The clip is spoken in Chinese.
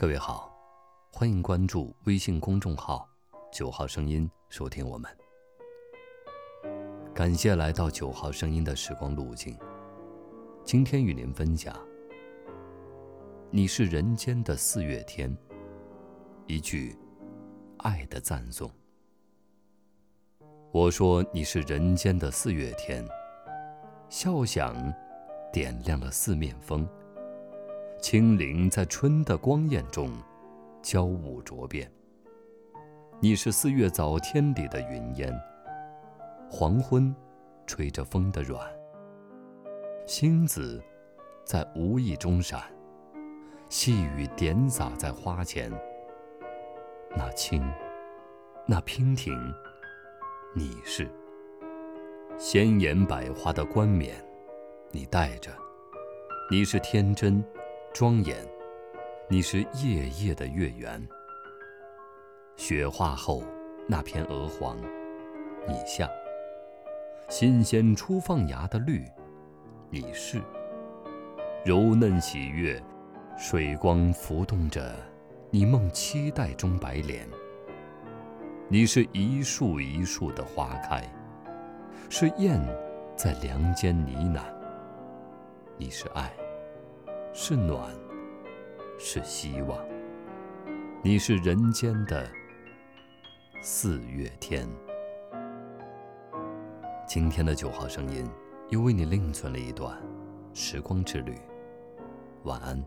各位好，欢迎关注微信公众号“九号声音”，收听我们。感谢来到九号声音的时光路径。今天与您分享：你是人间的四月天。一句爱的赞颂。我说你是人间的四月天，笑响点亮了四面风。清灵在春的光艳中，交舞着变。你是四月早天里的云烟，黄昏吹着风的软。星子在无意中闪，细雨点洒在花前。那青，那娉婷，你是鲜艳百花的冠冕，你戴着；你是天真。庄严，你是夜夜的月圆。雪化后那片鹅黄，你像；新鲜初放芽的绿，你是；柔嫩喜悦，水光浮动着你梦期待中白莲。你是一树一树的花开，是燕在梁间呢喃。你是爱。是暖，是希望。你是人间的四月天。今天的九号声音，又为你另存了一段时光之旅。晚安。